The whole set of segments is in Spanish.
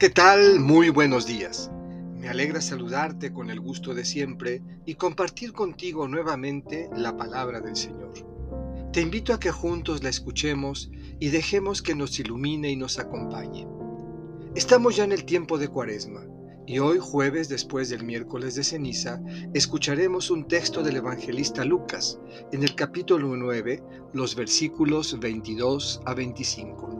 ¿qué tal? Muy buenos días. Me alegra saludarte con el gusto de siempre y compartir contigo nuevamente la palabra del Señor. Te invito a que juntos la escuchemos y dejemos que nos ilumine y nos acompañe. Estamos ya en el tiempo de Cuaresma y hoy jueves después del miércoles de ceniza escucharemos un texto del evangelista Lucas en el capítulo 9, los versículos 22 a 25.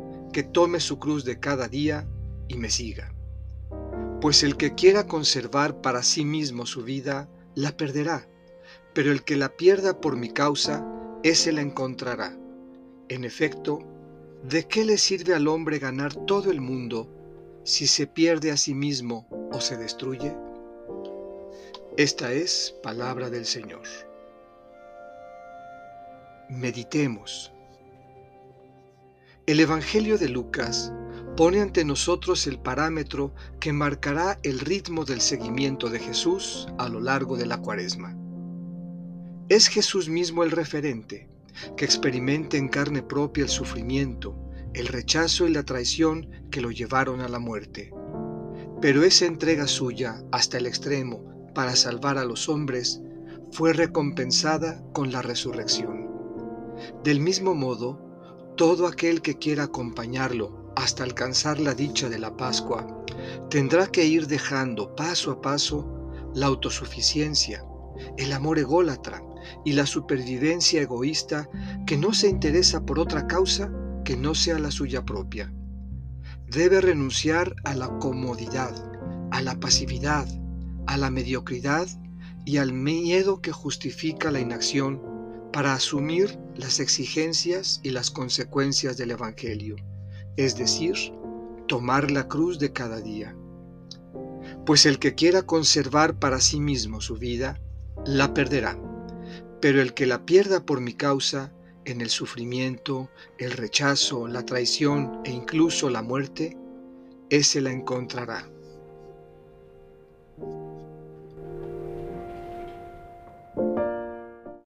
que tome su cruz de cada día y me siga. Pues el que quiera conservar para sí mismo su vida, la perderá, pero el que la pierda por mi causa, ese la encontrará. En efecto, ¿de qué le sirve al hombre ganar todo el mundo si se pierde a sí mismo o se destruye? Esta es palabra del Señor. Meditemos. El Evangelio de Lucas pone ante nosotros el parámetro que marcará el ritmo del seguimiento de Jesús a lo largo de la cuaresma. Es Jesús mismo el referente, que experimente en carne propia el sufrimiento, el rechazo y la traición que lo llevaron a la muerte. Pero esa entrega suya hasta el extremo para salvar a los hombres fue recompensada con la resurrección. Del mismo modo, todo aquel que quiera acompañarlo hasta alcanzar la dicha de la Pascua tendrá que ir dejando paso a paso la autosuficiencia, el amor ególatra y la supervivencia egoísta que no se interesa por otra causa que no sea la suya propia. Debe renunciar a la comodidad, a la pasividad, a la mediocridad y al miedo que justifica la inacción para asumir las exigencias y las consecuencias del Evangelio, es decir, tomar la cruz de cada día. Pues el que quiera conservar para sí mismo su vida, la perderá, pero el que la pierda por mi causa, en el sufrimiento, el rechazo, la traición e incluso la muerte, ese la encontrará.